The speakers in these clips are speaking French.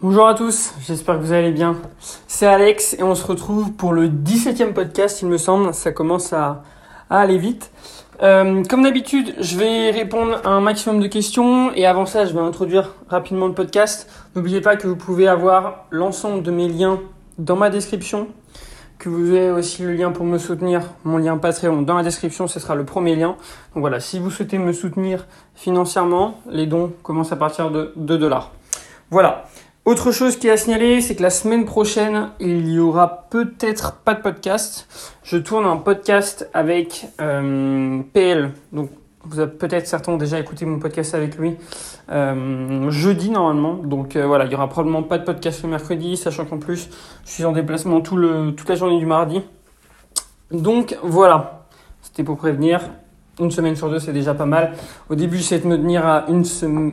Bonjour à tous, j'espère que vous allez bien. C'est Alex et on se retrouve pour le 17e podcast, il me semble. Ça commence à, aller vite. Euh, comme d'habitude, je vais répondre à un maximum de questions et avant ça, je vais introduire rapidement le podcast. N'oubliez pas que vous pouvez avoir l'ensemble de mes liens dans ma description, que vous avez aussi le lien pour me soutenir, mon lien Patreon dans la description, ce sera le premier lien. Donc voilà, si vous souhaitez me soutenir financièrement, les dons commencent à partir de 2 dollars. Voilà. Autre chose qui est à signaler, c'est que la semaine prochaine, il y aura peut-être pas de podcast. Je tourne un podcast avec euh, PL. Donc, vous avez peut-être certains déjà écouté mon podcast avec lui euh, jeudi normalement. Donc euh, voilà, il y aura probablement pas de podcast le mercredi, sachant qu'en plus, je suis en déplacement tout le, toute la journée du mardi. Donc voilà, c'était pour prévenir une semaine sur deux, c'est déjà pas mal. Au début, j'essayais de me tenir à une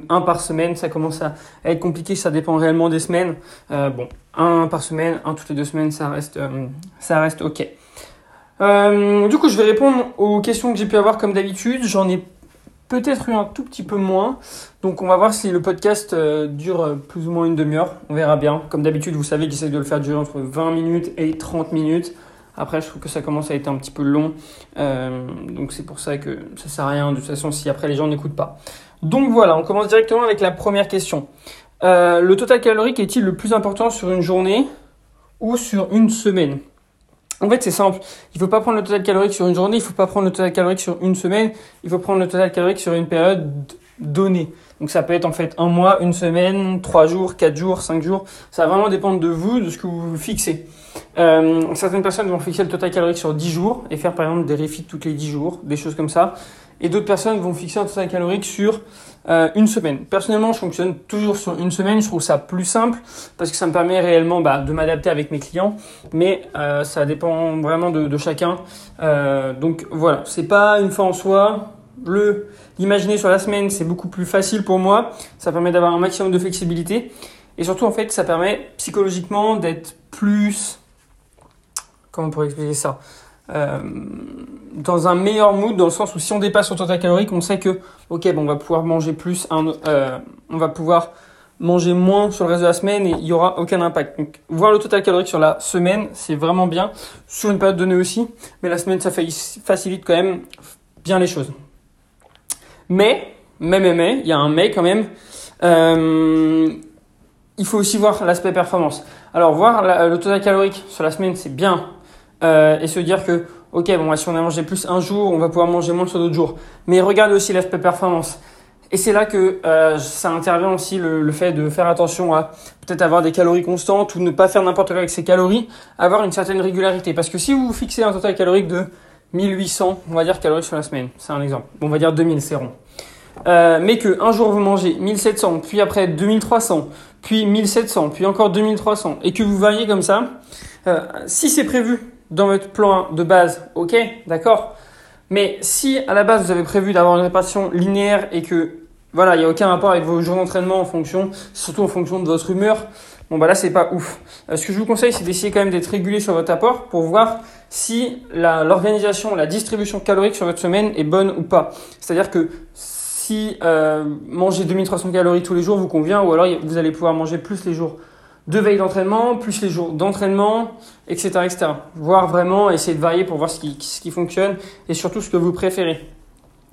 un par semaine. Ça commence à être compliqué, ça dépend réellement des semaines. Euh, bon, un par semaine, un toutes les deux semaines, ça reste, euh, ça reste ok. Euh, du coup, je vais répondre aux questions que j'ai pu avoir comme d'habitude. J'en ai peut-être eu un tout petit peu moins. Donc, on va voir si le podcast dure plus ou moins une demi-heure. On verra bien. Comme d'habitude, vous savez j'essaie de le faire durer entre 20 minutes et 30 minutes. Après, je trouve que ça commence à être un petit peu long. Euh, donc c'est pour ça que ça sert à rien de toute façon si après les gens n'écoutent pas. Donc voilà, on commence directement avec la première question. Euh, le total calorique est-il le plus important sur une journée ou sur une semaine? En fait, c'est simple. Il ne faut pas prendre le total calorique sur une journée, il ne faut pas prendre le total calorique sur une semaine, il faut prendre le total calorique sur une période donnée. Donc ça peut être en fait un mois, une semaine, trois jours, quatre jours, cinq jours. Ça va vraiment dépendre de vous, de ce que vous fixez. Euh, certaines personnes vont fixer le total calorique sur 10 jours et faire par exemple des refits toutes les 10 jours, des choses comme ça. Et d'autres personnes vont fixer un total calorique sur euh, une semaine. Personnellement, je fonctionne toujours sur une semaine. Je trouve ça plus simple parce que ça me permet réellement bah, de m'adapter avec mes clients. Mais euh, ça dépend vraiment de, de chacun. Donc voilà, c'est pas une fois en soi. Le l'imaginer sur la semaine, c'est beaucoup plus facile pour moi. Ça permet d'avoir un maximum de flexibilité. Et surtout, en fait, ça permet psychologiquement d'être plus comment on pourrait expliquer ça? Euh, dans un meilleur mood dans le sens où si on dépasse son total calorique on sait que ok bon on va pouvoir manger plus euh, on va pouvoir manger moins sur le reste de la semaine et il y aura aucun impact. Donc voir le total calorique sur la semaine c'est vraiment bien. Sur une période donnée aussi mais la semaine ça facilite quand même bien les choses. Mais mais mais mais il y a un mais quand même. Euh, il faut aussi voir l'aspect performance. Alors voir le total calorique sur la semaine c'est bien euh, et se dire que, ok, bon, si on a mangé plus un jour, on va pouvoir manger moins sur d'autres jours. Mais regardez aussi l'aspect performance. Et c'est là que euh, ça intervient aussi le, fait de faire attention à peut-être avoir des calories constantes ou ne pas faire n'importe quoi avec ses calories, avoir une certaine régularité. Parce que si vous fixez un total calorique de 1800, on va dire calories sur la semaine, c'est un exemple. on va dire 2000, c'est rond. Euh, mais que un jour vous mangez 1700, puis après 2300, puis 1700, puis encore 2300, et que vous variez comme ça, si c'est prévu dans votre plan de base, ok, d'accord. Mais si à la base vous avez prévu d'avoir une répartition linéaire et que voilà, il n'y a aucun rapport avec vos jours d'entraînement en fonction, surtout en fonction de votre humeur, bon bah là c'est pas ouf. Euh, ce que je vous conseille, c'est d'essayer quand même d'être régulier sur votre apport pour voir si l'organisation, la, distribution calorique sur votre semaine est bonne ou pas. C'est-à-dire que si euh, manger 2300 calories tous les jours vous convient, ou alors vous allez pouvoir manger plus les jours deux veilles d'entraînement, plus les jours d'entraînement, etc., etc. Voir vraiment, essayer de varier pour voir ce qui, ce fonctionne et surtout ce que vous préférez.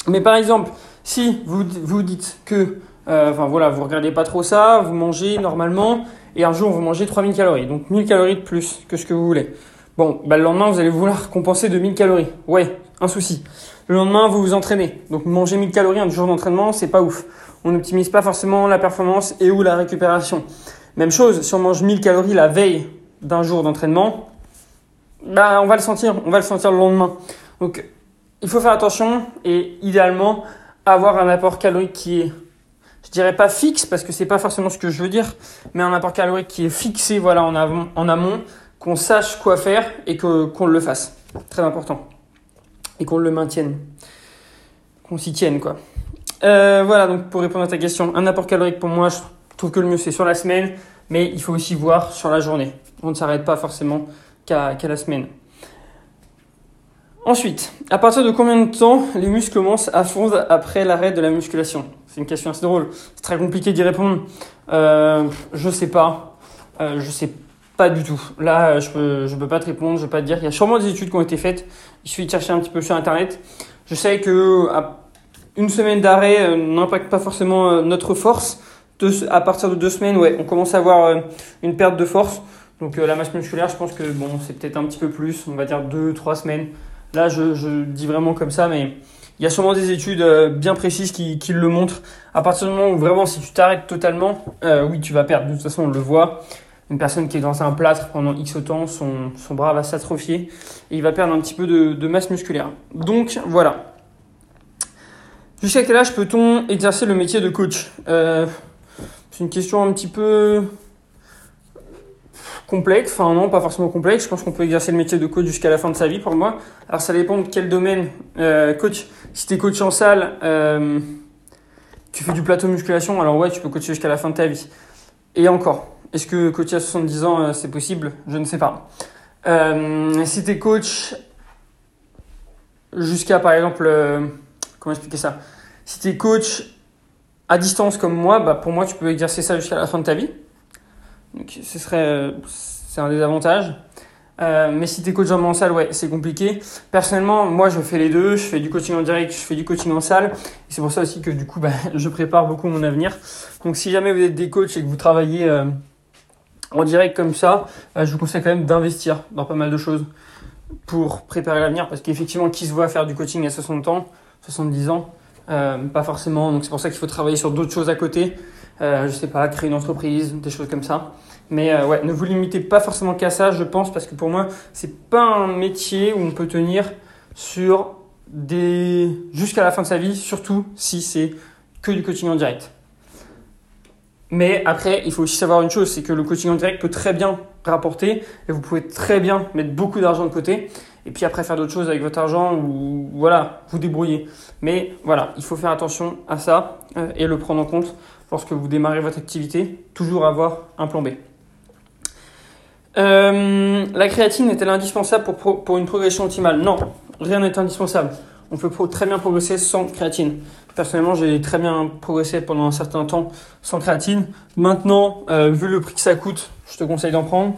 Mais par exemple, si vous vous dites que, euh, enfin voilà, vous regardez pas trop ça, vous mangez normalement et un jour vous mangez 3000 calories, donc 1000 calories de plus que ce que vous voulez. Bon, bah, le lendemain vous allez vouloir compenser de 1000 calories. Ouais, un souci. Le lendemain vous vous entraînez, donc manger 1000 calories un jour d'entraînement, c'est pas ouf. On n'optimise pas forcément la performance et ou la récupération. Même chose, si on mange 1000 calories la veille d'un jour d'entraînement, bah, on va le sentir, on va le sentir le lendemain. Donc, il faut faire attention et idéalement avoir un apport calorique qui est, je dirais pas fixe parce que c'est pas forcément ce que je veux dire, mais un apport calorique qui est fixé, voilà, en, avant, en amont, qu'on sache quoi faire et que, qu'on le fasse. Très important. Et qu'on le maintienne. Qu'on s'y tienne, quoi. Euh, voilà, donc pour répondre à ta question, un apport calorique pour moi, je trouve que le mieux c'est sur la semaine, mais il faut aussi voir sur la journée. On ne s'arrête pas forcément qu'à la semaine. Ensuite, à partir de combien de temps les muscles commencent à fondre après l'arrêt de la musculation? C'est une question assez drôle. C'est très compliqué d'y répondre. Euh, je sais pas. Euh, je sais pas du tout. Là, je peux, peux pas te répondre. Je peux pas te dire. Il y a sûrement des études qui ont été faites. Il suffit de chercher un petit peu sur Internet. Je sais que une semaine d'arrêt euh, n'impacte pas forcément euh, notre force. À partir de deux semaines, ouais, on commence à avoir euh, une perte de force. Donc la masse musculaire, je pense que bon, c'est peut-être un petit peu plus, on va dire deux, trois semaines. Là, je, dis vraiment comme ça, mais il y a sûrement des études bien précises qui, le montrent. À partir du moment où vraiment, si tu t'arrêtes totalement, oui, tu vas perdre. De toute façon, on le voit. Une personne qui est dans un plâtre pendant X temps, son, bras va s'atrophier et il va perdre un petit peu de, masse musculaire. Donc voilà, Jusqu'à quel âge peut-on exercer le métier de coach? Euh, C'est une question un petit peu complexe, enfin non, pas forcément complexe. Je pense qu'on peut exercer le métier de coach jusqu'à la fin de sa vie pour moi. Alors ça dépend de quel domaine. Euh, coach, si tu es coach en salle, euh, tu fais du plateau musculation, alors ouais, tu peux coacher jusqu'à la fin de ta vie. Et encore, est-ce que coacher à 70 ans, c'est possible? Je ne sais pas. si tu es coach jusqu'à par exemple comment expliquer ça? Si tu es coach à distance comme moi, bah pour moi, tu peux exercer ça jusqu'à la fin de ta vie. Donc, ce serait, c'est un des avantages. Euh, mais si tu es coach en salle, ouais, c'est compliqué. Personnellement, moi, je fais les deux. Je fais du coaching en direct, je fais du coaching en salle. Et c'est pour ça aussi que du coup, bah, je prépare beaucoup mon avenir. Donc, si jamais vous êtes des coachs et que vous travaillez euh, en direct comme ça, euh, je vous conseille quand même d'investir dans pas mal de choses pour préparer l'avenir. Parce qu'effectivement, qui se voit faire du coaching à 60 ans 70 ans, euh, pas forcément. Donc c'est pour ça qu'il faut travailler sur d'autres choses à côté. Euh, je sais pas, créer une entreprise, des choses comme ça. Mais euh, ouais, ne vous limitez pas forcément qu'à ça, je pense, parce que pour moi, c'est pas un métier où on peut tenir sur des jusqu'à la fin de sa vie, surtout si c'est que du coaching en direct. Mais après, il faut aussi savoir une chose, c'est que le coaching en direct peut très bien rapporter et vous pouvez très bien mettre beaucoup d'argent de côté et puis après faire d'autres choses avec votre argent ou voilà, vous débrouiller. Mais voilà, il faut faire attention à ça euh, et le prendre en compte lorsque vous démarrez votre activité, toujours avoir un plan B. Euh, la créatine est-elle indispensable pour, pour une progression optimale? Non, rien n'est indispensable. On peut très bien progresser sans créatine. Personnellement, j'ai très bien progressé pendant un certain temps sans créatine. Maintenant, euh, vu le prix que ça coûte, je te conseille d'en prendre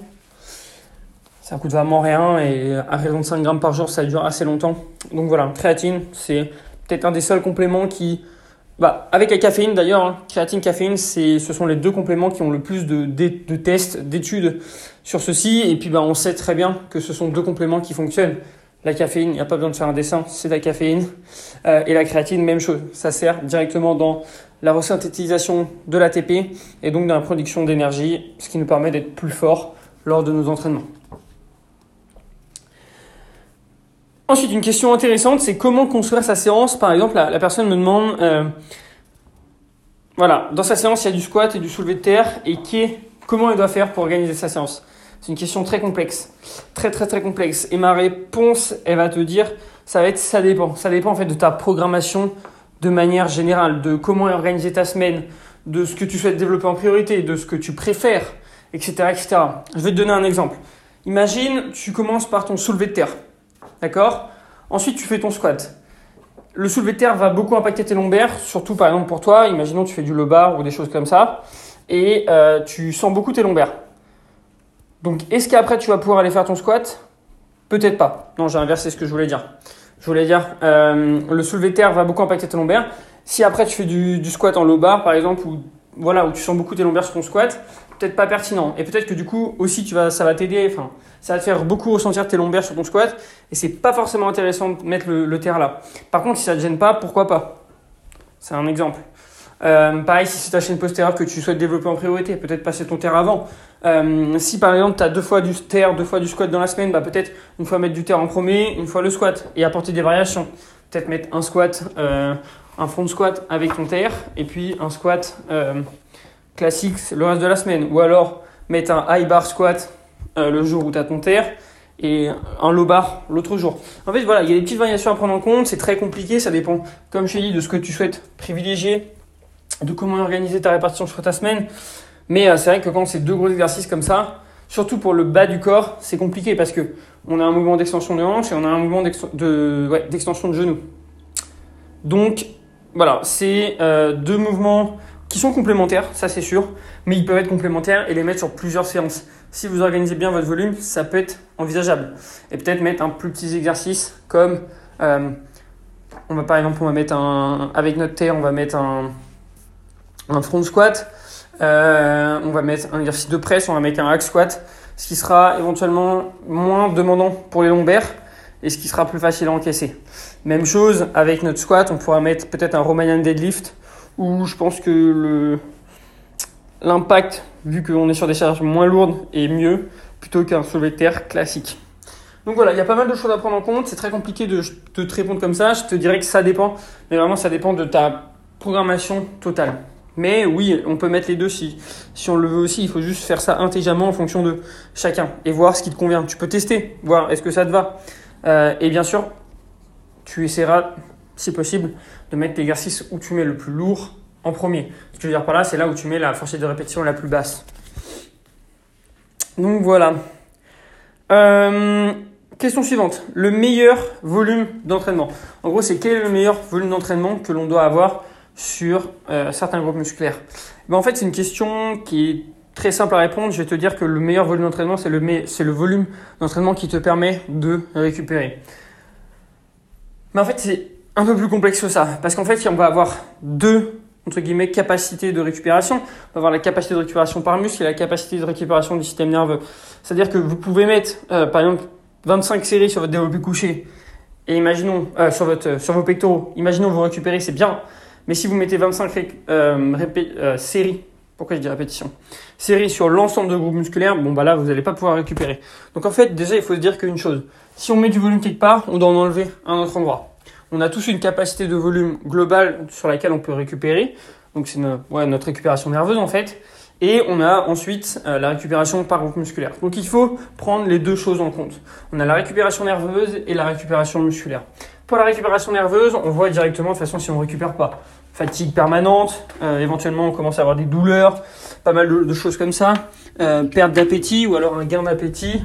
ça coûte vraiment rien et à raison de 5 grammes par jour, ça dure assez longtemps. Donc voilà, créatine, c'est peut-être un des seuls compléments qui, bah, avec la caféine d'ailleurs, hein, créatine, caféine, ce sont les deux compléments qui ont le plus de, de, tests, d'études sur ceci. Et puis bah, on sait très bien que ce sont deux compléments qui fonctionnent. La caféine, il n'y a pas besoin de faire un dessin, c'est de la caféine. Euh, et la créatine, même chose. Ça sert directement dans la resynthétisation de l'ATP et donc dans la production d'énergie, ce qui nous permet d'être plus fort lors de nos entraînements. Ensuite, une question intéressante, c'est comment construire sa séance. Par exemple, la, personne me demande, euh, voilà, dans sa séance, il y a du squat et du soulevé de terre, et qui comment elle doit faire pour organiser sa séance? C'est une question très complexe, très très très complexe. Et ma réponse, elle va te dire, ça va être, ça dépend. Ça dépend en fait de ta programmation de manière générale, de comment organiser ta semaine, de ce que tu souhaites développer en priorité, de ce que tu préfères, etc., etc. Je vais te donner un exemple. Imagine, tu commences par ton soulevé de terre. D'accord? Ensuite, tu fais ton squat. Le soulevé de terre va beaucoup impacter tes lombaires, surtout par exemple pour toi. Imaginons tu fais du bar ou des choses comme ça, et euh, tu sens beaucoup tes lombaires. Donc, est-ce qu'après tu vas pouvoir aller faire ton squat? Peut-être pas. Non, j'ai inversé ce que je voulais dire. Je voulais dire, euh, le soulevé de terre va beaucoup impacter tes lombaires. Si après tu fais du, du squat en low bar, par exemple, ou voilà, où tu sens beaucoup tes lombaires sur ton squat, peut-être pas pertinent. Et peut-être que du coup aussi tu vas, ça va t'aider, enfin, ça va te faire beaucoup ressentir tes lombaires sur ton squat, et c'est pas forcément intéressant de mettre le, terre là. Par contre, si ça te gêne pas, pourquoi pas? C'est un exemple. Euh, pareil, si c'est ta chaîne postérieure que tu souhaites développer en priorité, peut-être passer ton terre avant. Euh, si par exemple tu as deux fois du terre, deux fois du squat dans la semaine, bah peut-être une fois mettre du terre en premier, une fois le squat, et apporter des variations. Peut-être mettre un squat, euh, un front squat avec ton terre, et puis un squat classique le reste de la semaine. Ou alors mettre un high bar squat euh, le jour où tu as ton terre et un low bar l'autre jour. En fait, voilà, il y a des petites variations à prendre en compte. C'est très compliqué. Ça dépend, comme je t'ai dit, de ce que tu souhaites privilégier, de comment organiser ta répartition sur ta semaine. Mais euh, c'est vrai que quand c'est deux gros exercices comme ça, surtout pour le bas du corps, c'est compliqué parce que on a un mouvement d'extension de hanche et on a un mouvement d'extension de, ouais, genou. Donc, voilà, c'est deux mouvements sont complémentaires, ça c'est sûr, mais ils peuvent être complémentaires et les mettre sur plusieurs séances. Si vous organisez bien votre volume, ça peut être envisageable. Et peut-être mettre un plus petit exercice comme, euh, on va par exemple, on va mettre un, avec notre terre, on va mettre un, un front squat, euh, on va mettre un exercice de presse, on va mettre un hack squat, ce qui sera éventuellement moins demandant pour les lombaires et ce qui sera plus facile à encaisser. Même chose avec notre squat, on pourra mettre peut-être un Romanian deadlift où je pense que le, l'impact, vu qu'on est sur des charges moins lourdes, est mieux plutôt qu'un soulevé de terre classique. Donc voilà, il y a pas mal de choses à prendre en compte. C'est très compliqué de, te répondre comme ça. Je te dirais que ça dépend, mais vraiment ça dépend de ta programmation totale. Mais oui, on peut mettre les deux si, si on le veut aussi. Il faut juste faire ça intelligemment en fonction de chacun et voir ce qui te convient. Tu peux tester, voir est-ce que ça te va. Euh, et bien sûr, tu essaieras, si possible, de mettre l'exercice où tu mets le plus lourd en premier. Ce que je veux dire par là, c'est là où tu mets la fourchette de répétition la plus basse. Donc voilà. Euh, question suivante. Le meilleur volume d'entraînement. En gros, c'est quel est le meilleur volume d'entraînement que l'on doit avoir sur euh, certains groupes musculaires? Ben, En fait, c'est une question qui est très simple à répondre. Je vais te dire que le meilleur volume d'entraînement, c'est le, le volume d'entraînement qui te permet de récupérer. Mais en fait, c'est un peu plus complexe que ça. Parce qu'en fait, on va avoir deux entre guillemets, capacité de récupération. On va avoir la capacité de récupération par muscle et la capacité de récupération du système nerveux. C'est-à-dire que vous pouvez mettre, euh, par exemple, 25 séries sur votre développé couché et imaginons, euh, sur, votre, euh, sur vos pectoraux, imaginons vous récupérez, c'est bien. Mais si vous mettez 25 séries, pourquoi je dis répétition? Séries sur l'ensemble de groupes musculaires, bon bah là vous n'allez pas pouvoir récupérer. Donc en fait, déjà il faut se dire qu'une chose, si on met du volume quelque part, on doit en enlever un autre endroit on a tous une capacité de volume globale sur laquelle on peut récupérer. Donc c'est notre, récupération nerveuse en fait. Et on a ensuite euh, la récupération par groupe musculaire. Donc il faut prendre les deux choses en compte. On a la récupération nerveuse et la récupération musculaire. Pour la récupération nerveuse, on voit directement de toute façon si on ne récupère pas. Fatigue permanente, euh, éventuellement on commence à avoir des douleurs, pas mal de, choses comme ça. Euh, perte d'appétit ou alors un gain d'appétit,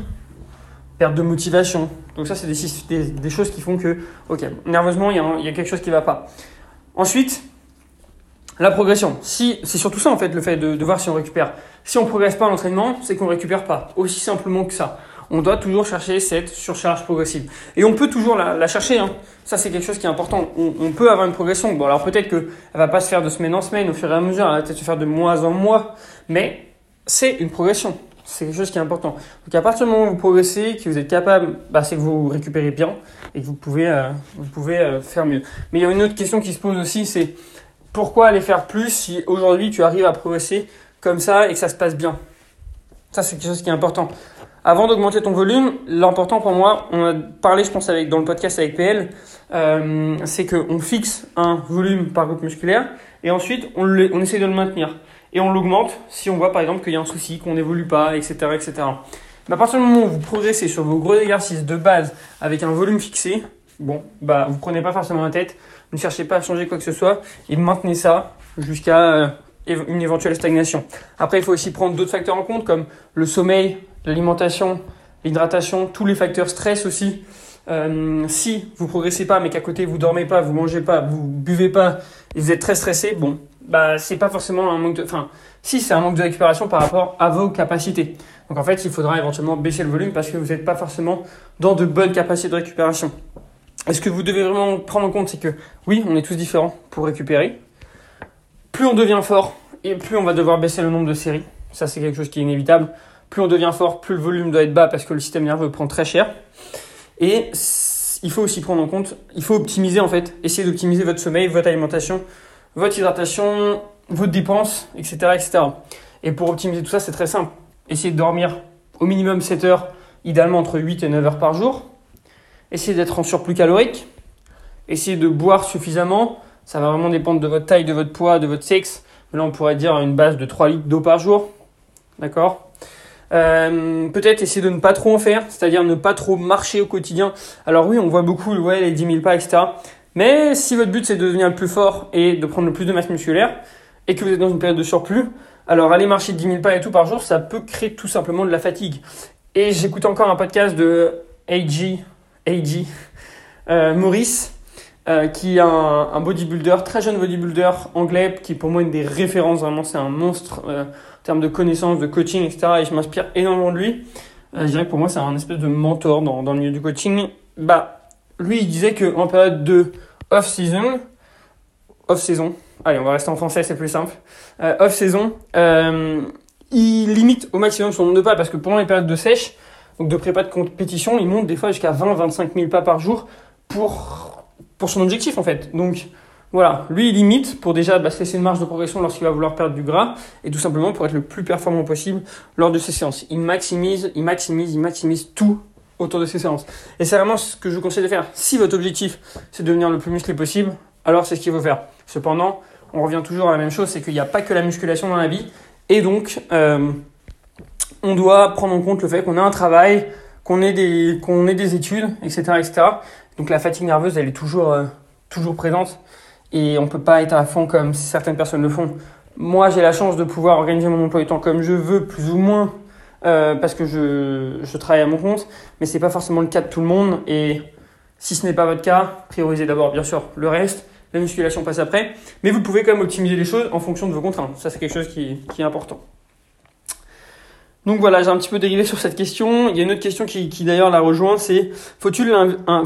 perte de motivation. Donc ça, c'est des, choses qui font que, ok, nerveusement, il y, a, quelque chose qui ne va pas. Ensuite, la progression. Si, c'est surtout ça, en fait, le fait de, voir si on récupère. Si on progresse pas en entraînement, c'est qu'on récupère pas. Aussi simplement que ça. On doit toujours chercher cette surcharge progressive. Et on peut toujours la, chercher. Hein. Ça, c'est quelque chose qui est important. On, on, peut avoir une progression. Bon, alors peut-être qu'elle va pas se faire de semaine en semaine, au fur et à mesure. Elle va peut-être se faire de mois en mois. Mais c'est une progression. C'est quelque chose qui est important. Donc à partir du moment où vous progressez, que vous êtes capable, bah, c'est que vous récupérez bien et que vous pouvez, euh, vous pouvez euh, faire mieux. Mais il y a une autre question qui se pose aussi, c'est pourquoi aller faire plus si aujourd'hui tu arrives à progresser comme ça et que ça se passe bien? Ça c'est quelque chose qui est important. Avant d'augmenter ton volume, l'important pour moi, on a parlé je pense avec, dans le podcast avec PL, euh, c'est qu'on fixe un volume par groupe musculaire et ensuite on, on essaie de le maintenir et on l'augmente si on voit par exemple qu'il y a un souci, qu'on n'évolue pas, etc. etc. Mais à partir du moment où vous progressez sur vos gros exercices de base avec un volume fixé, bon, bah vous prenez pas forcément la tête, ne cherchez pas à changer quoi que ce soit et maintenez ça jusqu'à euh, une éventuelle stagnation. Après, il faut aussi prendre d'autres facteurs en compte comme le sommeil, l'alimentation, l'hydratation, tous les facteurs stress aussi. Euh, si vous progressez pas, mais qu'à côté vous dormez pas, vous mangez pas, vous buvez pas, et vous êtes très stressé, bon, bah c'est pas forcément un manque de, enfin, si c'est un manque de récupération par rapport à vos capacités. Donc en fait, il faudra éventuellement baisser le volume parce que vous n'êtes pas forcément dans de bonnes capacités de récupération. Et ce que vous devez vraiment prendre en compte, c'est que oui, on est tous différents pour récupérer. Plus on devient fort et plus on va devoir baisser le nombre de séries. Ça, c'est quelque chose qui est inévitable. Plus on devient fort, plus le volume doit être bas parce que le système nerveux prend très cher. Et il faut aussi prendre en compte, il faut optimiser en fait, essayer d'optimiser votre sommeil, votre alimentation, votre hydratation, votre dépenses, etc., etc. Et pour optimiser tout ça, c'est très simple. Essayez de dormir au minimum 7 heures, idéalement entre 8 et 9 heures par jour. Essayez d'être en surplus calorique. Essayez de boire suffisamment. Ça va vraiment dépendre de votre taille, de votre poids, de votre sexe. là, on pourrait dire une base de 3 litres d'eau par jour. D'accord? Euh, peut-être essayer de ne pas trop en faire, c'est-à-dire ne pas trop marcher au quotidien. Alors oui, on voit beaucoup ouais, les 10 000 pas, etc. Mais si votre but c'est de devenir le plus fort et de prendre le plus de masse musculaire, et que vous êtes dans une période de surplus, alors aller marcher 10 000 pas et tout par jour, ça peut créer tout simplement de la fatigue. Et j'écoute encore un podcast de AG, AG euh, Maurice, euh, qui est un, bodybuilder, très jeune bodybuilder anglais, qui pour moi une des références, vraiment c'est un monstre euh, en termes de connaissances, de coaching, etc. Et je m'inspire énormément de lui. Je dirais que pour moi c'est un espèce de mentor dans, dans le milieu du coaching. Bah, lui il disait qu'en période de off-season, off-saison, allez on va rester en français c'est plus simple, euh, off-saison, euh, il limite au maximum son nombre de pas parce que pendant les périodes de sèche, donc de prépa de compétition, il monte des fois jusqu'à 20-25 000 pas par jour pour pour son objectif en fait. Donc voilà, lui il limite pour déjà bah, se laisser une marge de progression lorsqu'il va vouloir perdre du gras et tout simplement pour être le plus performant possible lors de ses séances. Il maximise, il maximise, il maximise tout autour de ses séances. Et c'est vraiment ce que je vous conseille de faire. Si votre objectif c'est de devenir le plus musclé possible, alors c'est ce qu'il faut faire. Cependant, on revient toujours à la même chose, c'est qu'il n'y a pas que la musculation dans la vie et donc euh, on doit prendre en compte le fait qu'on a un travail, qu'on ait des des études, etc., etc. Donc la fatigue nerveuse, elle est toujours, euh, toujours présente et on peut pas être à fond comme certaines personnes le font. Moi, j'ai la chance de pouvoir organiser mon emploi du temps comme je veux, plus ou moins, euh, parce que je, travaille à mon compte, mais c'est pas forcément le cas de tout le monde. Et si ce n'est pas votre cas, priorisez d'abord, bien sûr, le reste. La musculation passe après, mais vous pouvez quand même optimiser les choses en fonction de vos contraintes. Ça, c'est quelque chose qui, est important. Donc voilà, j'ai un petit peu dérivé sur cette question. Il y a une autre question qui, d'ailleurs la rejoint, c'est faut-il un,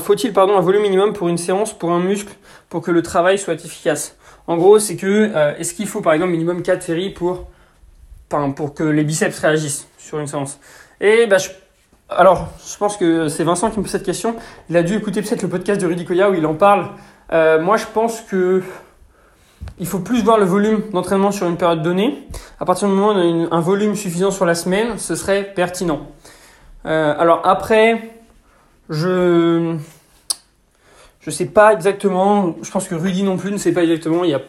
volume minimum pour une séance pour un muscle pour que le travail soit efficace? En gros, c'est que euh, est-ce qu'il faut par exemple minimum 4 séries pour pour que les biceps réagissent? Sur une séance Et bah, je, alors je pense que c'est Vincent qui me pose cette question. Il a dû écouter peut-être le podcast de Rudy Koya où il en parle. Euh, moi, je pense que il faut plus voir le volume d'entraînement sur une période donnée. À partir du moment où on a un volume suffisant sur la semaine, ce serait pertinent. Euh, alors après, je je sais pas exactement. Je pense que Rudy non plus ne sait pas exactement. Il y a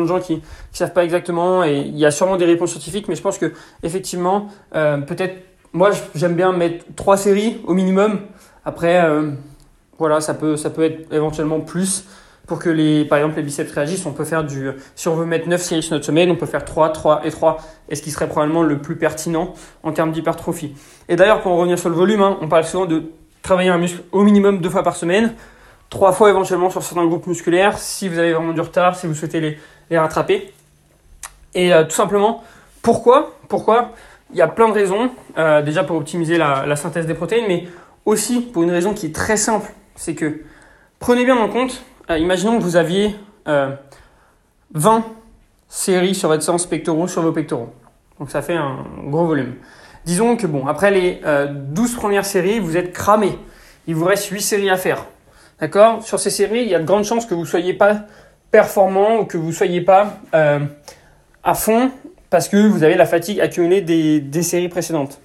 de gens qui ne savent pas exactement et il y a sûrement des réponses scientifiques, mais je pense que effectivement, euh, peut-être moi j'aime bien mettre trois séries au minimum. Après, euh, voilà, ça peut ça peut être éventuellement plus pour que les, par exemple, les biceps réagissent, on peut faire du, si on veut mettre 9 séries sur notre semaine, on peut faire 3, 3 et 3, et ce qui serait probablement le plus pertinent en termes d'hypertrophie. Et d'ailleurs, pour en revenir sur le volume, hein, on parle souvent de travailler un muscle au minimum deux fois par semaine, trois fois éventuellement sur certains groupes musculaires, si vous avez vraiment du retard, si vous souhaitez les, rattraper. Et euh, tout simplement, pourquoi Pourquoi? Il y a plein de raisons, euh, déjà pour optimiser la, synthèse des protéines, mais aussi pour une raison qui est très simple, c'est que prenez bien en compte euh, imaginons que vous aviez euh, 20 séries sur votre séance pectoraux sur vos pectoraux. Donc ça fait un gros volume. Disons que bon, après les euh, 12 premières séries, vous êtes cramé. Il vous reste 8 séries à faire. D'accord? Sur ces séries, il y a de grandes chances que vous ne soyez pas performant ou que vous ne soyez pas euh, à fond parce que vous avez la fatigue accumulée des, séries précédentes.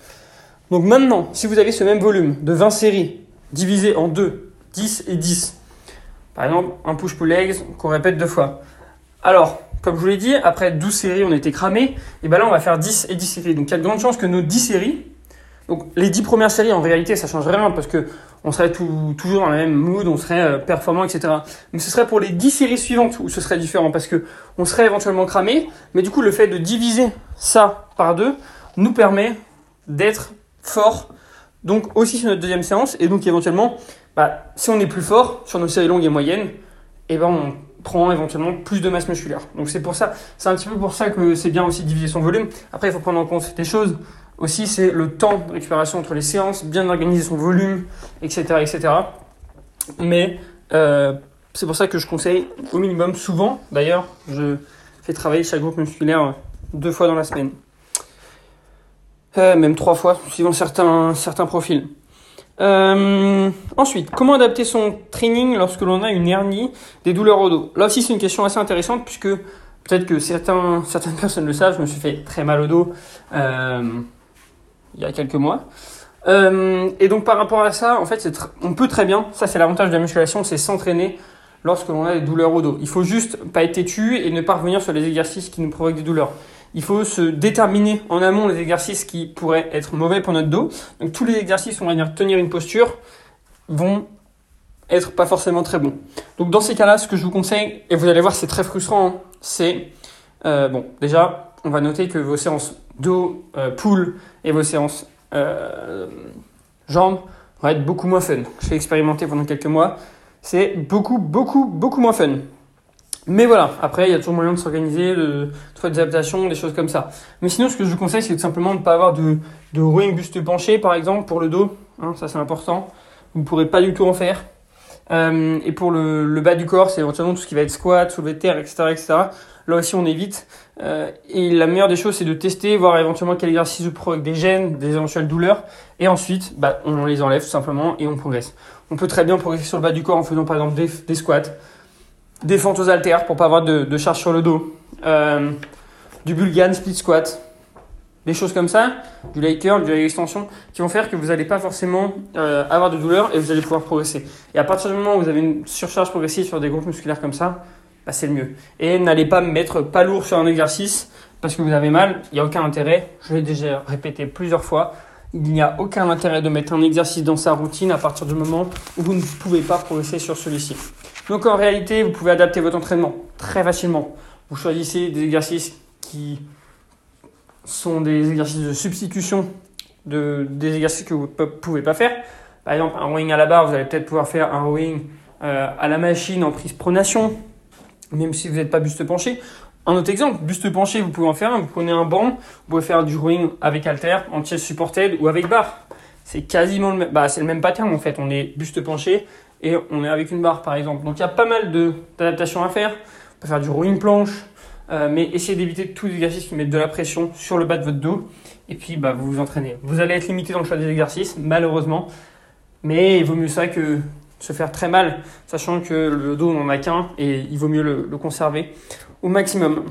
Donc maintenant, si vous avez ce même volume de 20 séries divisé en 2, 10 et 10, par exemple, un push-pull legs qu'on répète deux fois. Alors, comme je vous l'ai dit, après 12 séries, on était cramé. Et ben là, on va faire 10 et 10 séries. Donc, il y a de grandes chances que nos 10 séries, donc les 10 premières séries, en réalité, ça change rien parce que on serait toujours dans la même mood, on serait euh, performant, etc. Mais ce serait pour les 10 séries suivantes où ce serait différent parce que on serait éventuellement cramé. Mais du coup, le fait de diviser ça par deux nous permet d'être fort. Donc aussi sur notre deuxième séance et donc éventuellement bah, si on est plus fort sur nos séries longues et moyennes, eh ben on prend éventuellement plus de masse musculaire. Donc c'est pour ça, c'est un petit peu pour ça que c'est bien aussi de diviser son volume. Après, il faut prendre en compte des choses. Aussi, c'est le temps de récupération entre les séances, bien organiser son volume, etc., etc. Mais euh, c'est pour ça que je conseille au minimum souvent. D'ailleurs, je fais travailler chaque groupe musculaire deux fois dans la semaine, euh, même trois fois, suivant certains certains profils. Euh, ensuite, comment adapter son training lorsque l'on a une hernie, des douleurs au dos? Là aussi, c'est une question assez intéressante puisque peut-être que certains, certaines personnes le savent, je me suis fait très mal au dos euh, il y a quelques mois. Euh, et donc par rapport à ça, en fait, on peut très bien, ça c'est l'avantage de la musculation, c'est s'entraîner lorsque l'on a des douleurs au dos. Il faut juste pas être têtu et ne pas revenir sur les exercices qui nous provoquent des douleurs il faut se déterminer en amont les exercices qui pourraient être mauvais pour notre dos. Donc tous les exercices, on va dire tenir une posture, vont être pas forcément très bons. Donc dans ces cas-là, ce que je vous conseille, et vous allez voir c'est très frustrant, hein, c'est, euh, bon, déjà, on va noter que vos séances dos, euh, pull et vos séances euh, jambes vont être beaucoup moins fun. J'ai expérimenté pendant quelques mois. c'est beaucoup, beaucoup, beaucoup moins fun. Mais voilà, après, il y a toujours moyen de s'organiser, de, faire des adaptations, des choses comme ça. Mais sinon, ce que je vous conseille, c'est tout simplement de ne pas avoir de, de rowing buste penché, par exemple, pour le dos. Hein, ça, c'est important. Vous ne pourrez pas du tout en faire. Euh, et pour le, bas du corps, c'est éventuellement tout ce qui va être squat, soulevé de terre, etc., etc. Là aussi, on évite. Euh, et la meilleure des choses, c'est de tester, voir éventuellement quel exercice vous provoque des gènes, des éventuelles douleurs. Et ensuite, bah, on les enlève tout simplement et on progresse. On peut très bien progresser sur le bas du corps en faisant par exemple des, squats, des fentes aux haltères pour pas avoir de, de charge sur le dos, euh, du bulgarian split squat, des choses comme ça, du light curl, du leg extension, qui vont faire que vous n'allez pas forcément euh, avoir de douleur et vous allez pouvoir progresser. Et à partir du moment où vous avez une surcharge progressive sur des groupes musculaires comme ça, bah, c'est le mieux. Et n'allez pas mettre pas lourd sur un exercice parce que vous avez mal, il n'y a aucun intérêt. Je l'ai déjà répété plusieurs fois. Il n'y a aucun intérêt de mettre un exercice dans sa routine à partir du moment où vous ne pouvez pas progresser sur celui-ci. Donc en réalité, vous pouvez adapter votre entraînement très facilement. Vous choisissez des exercices qui sont des exercices de substitution de, des exercices que vous ne pouvez pas faire. Par exemple, un rowing à la barre, vous allez peut-être pouvoir faire un rowing euh, à la machine en prise pronation, même si vous n'êtes pas buste penché. Un autre exemple, buste penché, vous pouvez en faire un. Vous prenez un banc, vous pouvez faire du rowing avec halter, en chest supported ou avec barre. C'est quasiment le même, bah, c'est le même pattern en fait. On est buste penché et on est avec une barre par exemple. Donc il y a pas mal d'adaptations à faire. On peut faire du rowing planche, euh, mais essayez d'éviter tous les exercices qui mettent de la pression sur le bas de votre dos. Et puis bah, vous vous entraînez. Vous allez être limité dans le choix des exercices, malheureusement. Mais il vaut mieux ça que se faire très mal, sachant que le dos n'en a qu'un et il vaut mieux le, conserver au maximum.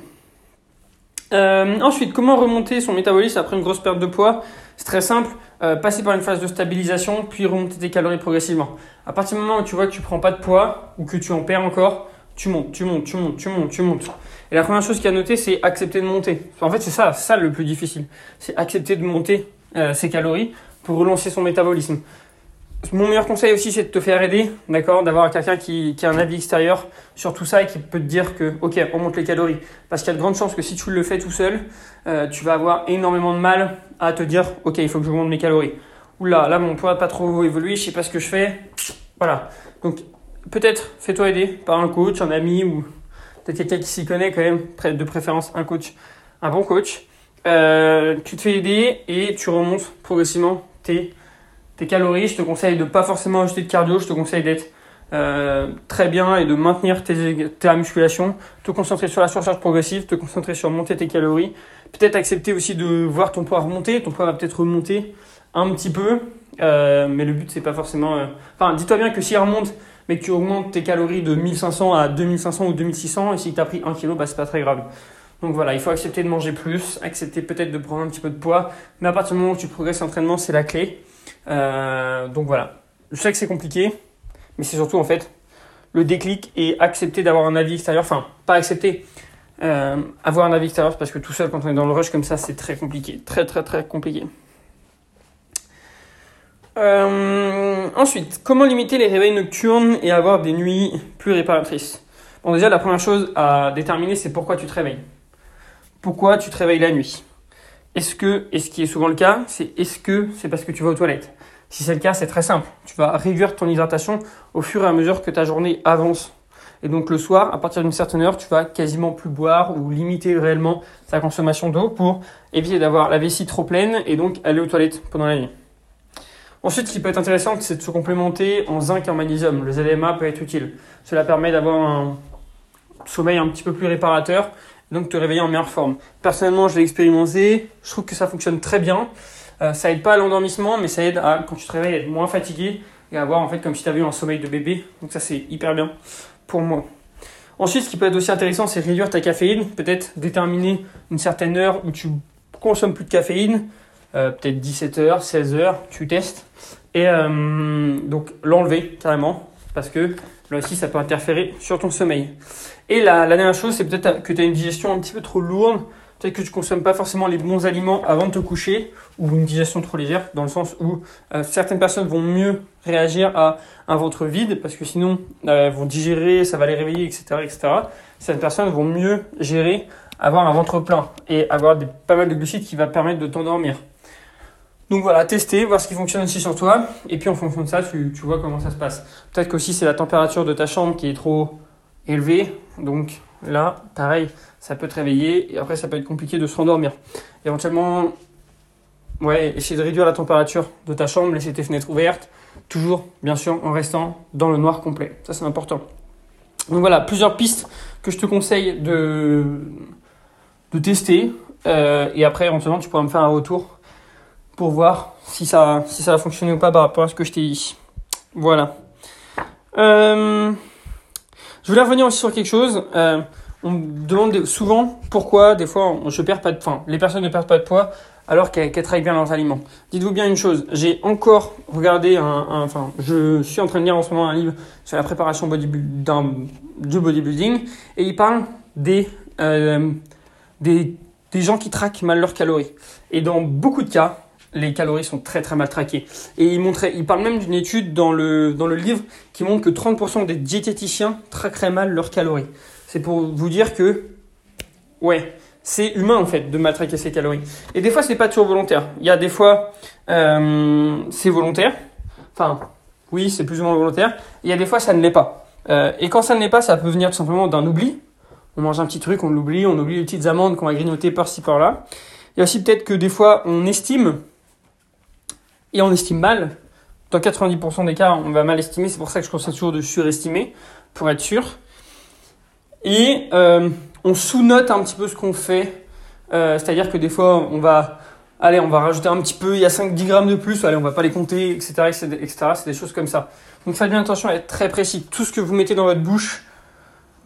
Euh, ensuite, comment remonter son métabolisme après une grosse perte de poids? C'est très simple, euh, passer par une phase de stabilisation, puis remonter tes calories progressivement. À partir du moment où tu vois que tu prends pas de poids ou que tu en perds encore, tu montes, tu montes, tu montes, tu montes, tu montes. Et la première chose qu'il y a à noter, c'est accepter de monter. En fait, c'est ça, ça le plus difficile. C'est accepter de monter euh, ses calories pour relancer son métabolisme. Mon meilleur conseil aussi, c'est de te faire aider, d'accord D'avoir quelqu'un qui, a un avis extérieur sur tout ça et qui peut te dire que, ok, on monte les calories. Parce qu'il y a de grandes chances que si tu le fais tout seul, euh, tu vas avoir énormément de mal à te dire, ok, il faut que je monte mes calories. Oula, là, mon poids n'a pas trop évolué, je sais pas ce que je fais. Voilà. Donc, peut-être fais-toi aider par un coach, un ami ou peut-être quelqu'un qui s'y connaît quand même, de préférence un coach, un bon coach. Euh, tu te fais aider et tu remontes progressivement tes calories, je te conseille de pas forcément ajouter de cardio, je te conseille d'être euh, très bien et de maintenir ta musculation, te concentrer sur la surcharge progressive, te concentrer sur monter tes calories, peut-être accepter aussi de voir ton poids remonter, ton poids va peut-être remonter un petit peu, euh, mais le but c'est pas forcément... Enfin, dis-toi bien que s'il remonte, mais tu augmentes tes calories de 1500 à 2500 ou 2600, et si tu as pris 1 kg, bah c'est pas très grave. Donc voilà, il faut accepter de manger plus, accepter peut-être de prendre un petit peu de poids, mais à partir du moment où tu progresses l'entraînement, c'est la clé. Euh, donc voilà, je sais que c'est compliqué, mais c'est surtout en fait le déclic et accepter d'avoir un avis extérieur. Enfin, pas accepter, euh, avoir un avis extérieur parce que tout seul quand on est dans le rush comme ça, c'est très compliqué, très très très compliqué. Euh, ensuite, comment limiter les réveils nocturnes et avoir des nuits plus réparatrices Bon, déjà, la première chose à déterminer, c'est pourquoi tu te réveilles. Pourquoi tu te réveilles la nuit? Est-ce que, et ce qui est souvent le cas, c'est est-ce que c'est parce que tu vas aux toilettes? Si c'est le cas, c'est très simple. Tu vas réduire ton hydratation au fur et à mesure que ta journée avance. Et donc le soir, à partir d'une certaine heure, tu vas quasiment plus boire ou limiter réellement ta consommation d'eau pour éviter d'avoir la vessie trop pleine et donc aller aux toilettes pendant la nuit. Ensuite, ce qui peut être intéressant, c'est de se complémenter en zinc et en magnésium. Le ZMA peut être utile. Cela permet d'avoir un sommeil un petit peu plus réparateur, donc te réveiller en meilleure forme. Personnellement, je l'ai expérimenté, je trouve que ça fonctionne très bien. Euh, ça aide pas à l'endormissement, mais ça aide à, quand tu te réveilles, à être moins fatigué et à avoir en fait comme si tu avais eu un sommeil de bébé. Donc ça, c'est hyper bien pour moi. Ensuite, ce qui peut être aussi intéressant, c'est réduire ta caféine. Peut-être déterminer une certaine heure où tu consommes plus de caféine. Euh, peut-être 17h, 16h, tu testes. Et euh, donc l'enlever carrément, parce que là aussi ça peut interférer sur ton sommeil. Et la, dernière chose, c'est peut-être que tu as une digestion un petit peu trop lourde, peut-être que tu consommes pas forcément les bons aliments avant de te coucher ou une digestion trop légère dans le sens où euh, certaines personnes vont mieux réagir à un ventre vide parce que sinon elles vont digérer, ça va les réveiller, etc., etc. Certaines personnes vont mieux gérer avoir un ventre plein et avoir pas mal de glucides qui va permettre de t'endormir. Donc voilà, tester, voir ce qui fonctionne aussi sur toi. Et puis en fonction de ça, tu, vois comment ça se passe. Peut-être qu'aussi c'est la température de ta chambre qui est trop élevée. Donc là, pareil, ça peut te réveiller. Et après, ça peut être compliqué de se rendormir. Éventuellement, ouais, essayer de réduire la température de ta chambre, laisser tes fenêtres ouvertes. Toujours, bien sûr, en restant dans le noir complet. Ça, c'est important. Donc voilà, plusieurs pistes que je te conseille de, de tester. Euh, et après, éventuellement, tu pourras me faire un retour pour voir si ça, si ça a fonctionné ou pas par rapport à ce que je t'ai dit. Voilà. Euh, je voulais revenir aussi sur quelque chose. Euh, on me demande souvent pourquoi, des fois, je perds pas de, enfin, les personnes ne perdent pas de poids alors qu'elles travaillent bien leurs aliments. Dites-vous bien une chose, j'ai encore regardé un, enfin, je suis en train de lire en ce moment un livre sur la préparation du bodybuilding et il parle des, euh, des, des gens qui traquent mal leurs calories. Et dans beaucoup de cas, les calories sont très très mal traquées. Et il, montrait, il parle même d'une étude dans le, dans le livre qui montre que 30% des diététiciens traqueraient mal leurs calories. C'est pour vous dire que, ouais, c'est humain en fait de mal traquer ses calories. Et des fois, c'est pas toujours volontaire. Il y a des fois, euh, c'est volontaire. Enfin, oui, c'est plus ou moins volontaire. Il y a des fois, ça ne l'est pas. Euh, et quand ça ne l'est pas, ça peut venir tout simplement d'un oubli. On mange un petit truc, on l'oublie, on oublie les petites amandes qu'on va grignoter par-ci par-là. Il y a aussi peut-être que des fois, on estime et on estime mal. Dans 90% des cas, on va mal estimer. C'est pour ça que je conseille toujours de surestimer pour être sûr. Et euh, on sous-note un petit peu ce qu'on fait. Euh, c'est-à-dire que des fois, on va, allez, on va rajouter un petit peu. Il y a 5-10 grammes de plus. Allez, on va pas les compter, etc., etc. C'est des choses comme ça. Donc faites bien attention à être très précis. Tout ce que vous mettez dans votre bouche,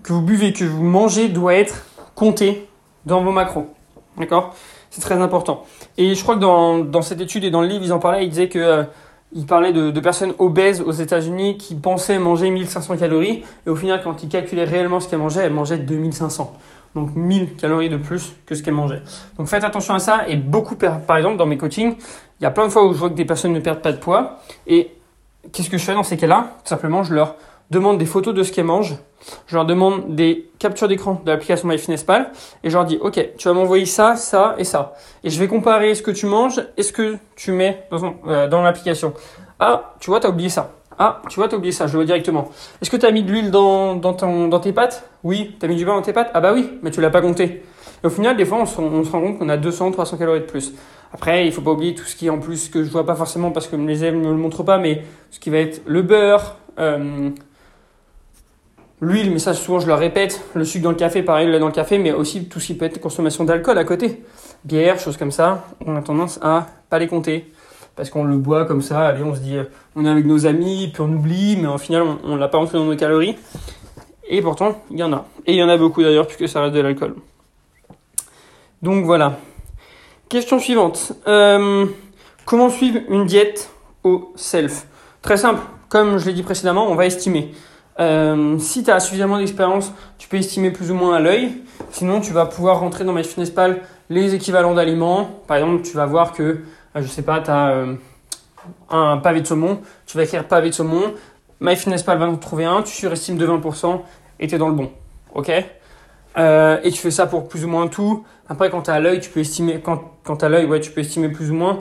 que vous buvez, que vous mangez, doit être compté dans vos macros. D'accord? C'est très important. Et je crois que dans, dans, cette étude et dans le livre, ils en parlaient, ils disaient que euh, ils parlaient de, de, personnes obèses aux États-Unis qui pensaient manger 1500 calories et au final, quand ils calculaient réellement ce qu'elles mangeaient, elles mangeaient 2500. Donc 1000 calories de plus que ce qu'elles mangeaient. Donc faites attention à ça et beaucoup, par exemple, dans mes coachings, il y a plein de fois où je vois que des personnes ne perdent pas de poids et qu'est-ce que je fais dans ces cas-là? Tout simplement, je leur demande des photos de ce qu'elles mangent. Je leur demande des captures d'écran de l'application MyFitnessPal et je leur dis OK, tu vas m'envoyer ça, ça et ça. Et je vais comparer ce que tu manges et ce que tu mets dans, euh, l'application. Ah, tu vois, tu as oublié ça. Ah, tu vois, t'as oublié ça, je le vois directement. Est-ce que tu as mis de l'huile dans, dans, ton, dans tes pâtes? Oui. Tu as mis du beurre dans tes pâtes? Ah bah oui, mais tu l'as pas compté. Et au final, des fois, on se, rend compte qu'on a 200, 300 calories de plus. Après, il faut pas oublier tout ce qui est en plus que je vois pas forcément parce que les élèves ne me le montrent pas, mais ce qui va être le beurre, euh, L'huile, mais ça souvent je le répète, le sucre dans le café, pareil, dans le café, mais aussi tout ce qui peut être consommation d'alcool à côté. Bière, choses comme ça, on a tendance à pas les compter. Parce qu'on le boit comme ça, allez, on se dit, on est avec nos amis, puis on oublie, mais au final, on, ne l'a pas rentré dans nos calories. Et pourtant, il y en a. Et il y en a beaucoup d'ailleurs, puisque ça reste de l'alcool. Donc voilà. Question suivante. Euh, comment suivre une diète au self? Très simple. Comme je l'ai dit précédemment, on va estimer. Euh, si tu as suffisamment d'expérience, tu peux estimer plus ou moins à l'œil. Sinon, tu vas pouvoir rentrer dans MyFitnessPal les équivalents d'aliments. Par exemple, tu vas voir que, euh, je sais pas, tu as euh, un pavé de saumon. Tu vas écrire pavé de saumon. MyFitnessPal va en trouver un. Tu surestimes de 20% et tu es dans le bon. OK? Et tu fais ça pour plus ou moins tout. Après, quand tu as l'œil, tu quand, quand ouais, tu peux estimer plus ou moins.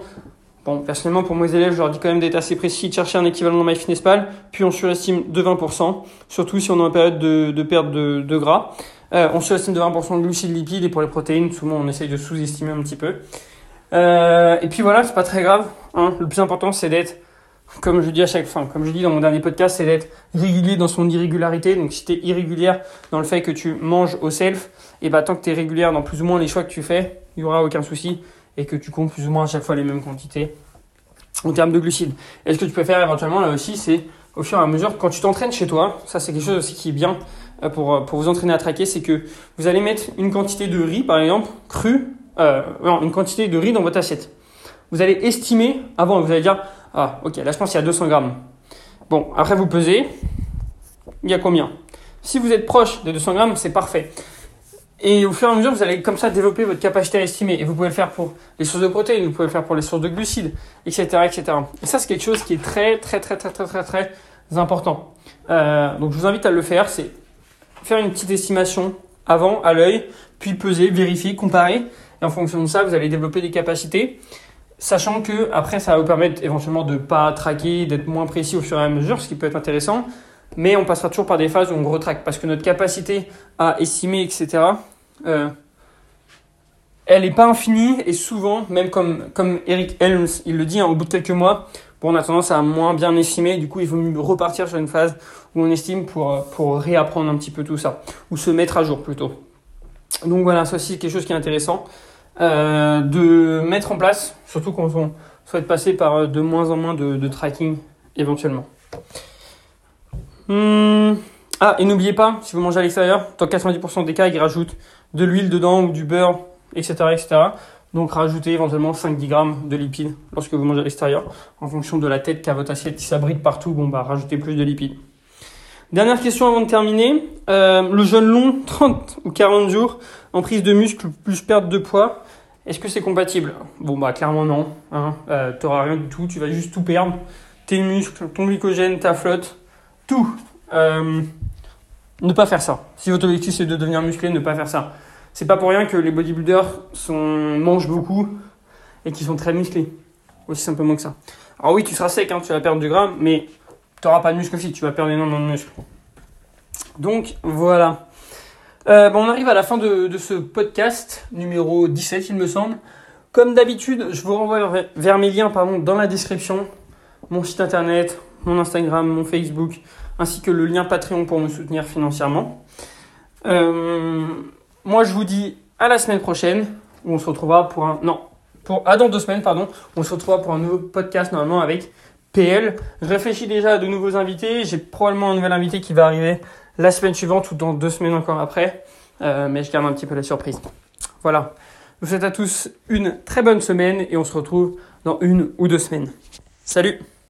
Bon, personnellement, pour mes élèves, je leur dis quand même d'être assez précis, de chercher un équivalent dans MyFitnessPal, puis on surestime de 20%, surtout si on est en période de, perte de, de gras. Euh, on surestime de 20% de glucides, lipides, et pour les protéines, souvent on essaye de sous-estimer un petit peu. Euh, et puis voilà, c'est pas très grave. Hein. Le plus important, c'est d'être, comme je dis à chaque fin, comme je dis dans mon dernier podcast, c'est d'être régulier dans son irrégularité. Donc si tu es irrégulière dans le fait que tu manges au self, et bah tant que tu es régulière dans plus ou moins les choix que tu fais, il y aura aucun souci et que tu comptes plus ou moins à chaque fois les mêmes quantités en termes de glucides. Et ce que tu peux faire éventuellement là aussi, c'est au fur et à mesure, quand tu t'entraînes chez toi, ça c'est quelque chose aussi qui est bien euh, pour, euh, pour vous entraîner à traquer, c'est que vous allez mettre une quantité de riz, par exemple, cru, euh, non, une quantité de riz dans votre assiette. Vous allez estimer, avant, vous allez dire, ah, ok, là je pense qu'il y a 200 grammes. Bon, après vous pesez, il y a combien? Si vous êtes proche des 200 grammes, c'est parfait. Et au fur et à mesure, vous allez comme ça développer votre capacité à estimer. Et vous pouvez le faire pour les sources de protéines, vous pouvez le faire pour les sources de glucides, etc., etc. Et ça, c'est quelque chose qui est très, très, très, très, très, très, très important. Euh, donc, je vous invite à le faire. C'est faire une petite estimation avant, à l'œil, puis peser, vérifier, comparer. Et en fonction de ça, vous allez développer des capacités. Sachant que après, ça va vous permettre éventuellement de pas traquer, d'être moins précis au fur et à mesure, ce qui peut être intéressant. Mais on passera toujours par des phases où on retraque parce que notre capacité à estimer, etc. Euh, elle n'est pas infinie et souvent, même comme, Eric Helms, il le dit, hein, au bout de quelques mois, bon, on a tendance à moins bien estimer. Du coup, il vaut mieux repartir sur une phase où on estime pour, pour réapprendre un petit peu tout ça, ou se mettre à jour plutôt. Donc voilà, ça aussi, quelque chose qui est intéressant. Euh, de mettre en place, surtout quand on souhaite passer par euh, de moins en moins de, tracking éventuellement. Hmm. Ah, et n'oubliez pas, si vous mangez à l'extérieur, dans 90% des cas, ils rajoutent de l'huile dedans ou du beurre, etc. etc. Donc rajoutez éventuellement 5-10 grammes de lipides lorsque vous mangez à l'extérieur. En fonction de la tête qu'a votre assiette, si ça brille partout, bon bah rajoutez plus de lipides. Dernière question avant de terminer. Euh, le jeûne long, 30 ou 40 jours, en prise de muscle plus perte de poids, est-ce que c'est compatible? Bon, bah clairement non. Hein. Euh, tu n'auras rien du tout, tu vas juste tout perdre. Tes muscles, ton glycogène, ta flotte, tout. Euh, ne pas faire ça. Si votre objectif c'est de devenir musclé, ne pas faire ça. C'est pas pour rien que les bodybuilders sont, mangent beaucoup et qui sont très musclés. Aussi simplement que ça. Alors oui, tu seras sec, hein, tu vas perdre du gras, mais tu n'auras pas de muscle aussi, tu vas perdre énormément de muscles. Donc voilà. Euh, bon, on arrive à la fin de, ce podcast numéro 17, il me semble. Comme d'habitude, je vous renvoie vers, mes liens dans la description. Mon site internet, mon Instagram, mon Facebook, ainsi que le lien Patreon pour me soutenir financièrement. Euh, moi, je vous dis à la semaine prochaine, où on se retrouvera pour un... Non, pour... Ah, dans deux semaines, pardon. On se retrouvera pour un nouveau podcast, normalement, avec PL. Je réfléchis déjà à de nouveaux invités. J'ai probablement un nouvel invité qui va arriver la semaine suivante ou dans deux semaines encore après. Euh, mais je garde un petit peu la surprise. Voilà. Je vous souhaite à tous une très bonne semaine et on se retrouve dans une ou deux semaines. Salut